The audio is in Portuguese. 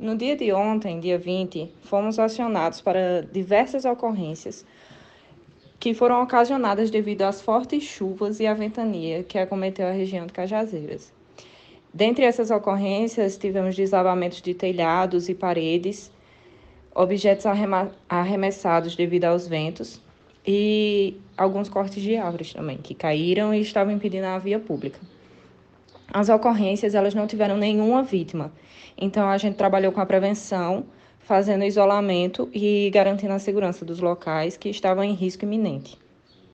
No dia de ontem, dia 20, fomos acionados para diversas ocorrências que foram ocasionadas devido às fortes chuvas e à ventania que acometeu a região de Cajazeiras. Dentre essas ocorrências, tivemos desabamentos de telhados e paredes, objetos arremessados devido aos ventos e alguns cortes de árvores também, que caíram e estavam impedindo a via pública. As ocorrências, elas não tiveram nenhuma vítima, então a gente trabalhou com a prevenção, fazendo isolamento e garantindo a segurança dos locais que estavam em risco iminente.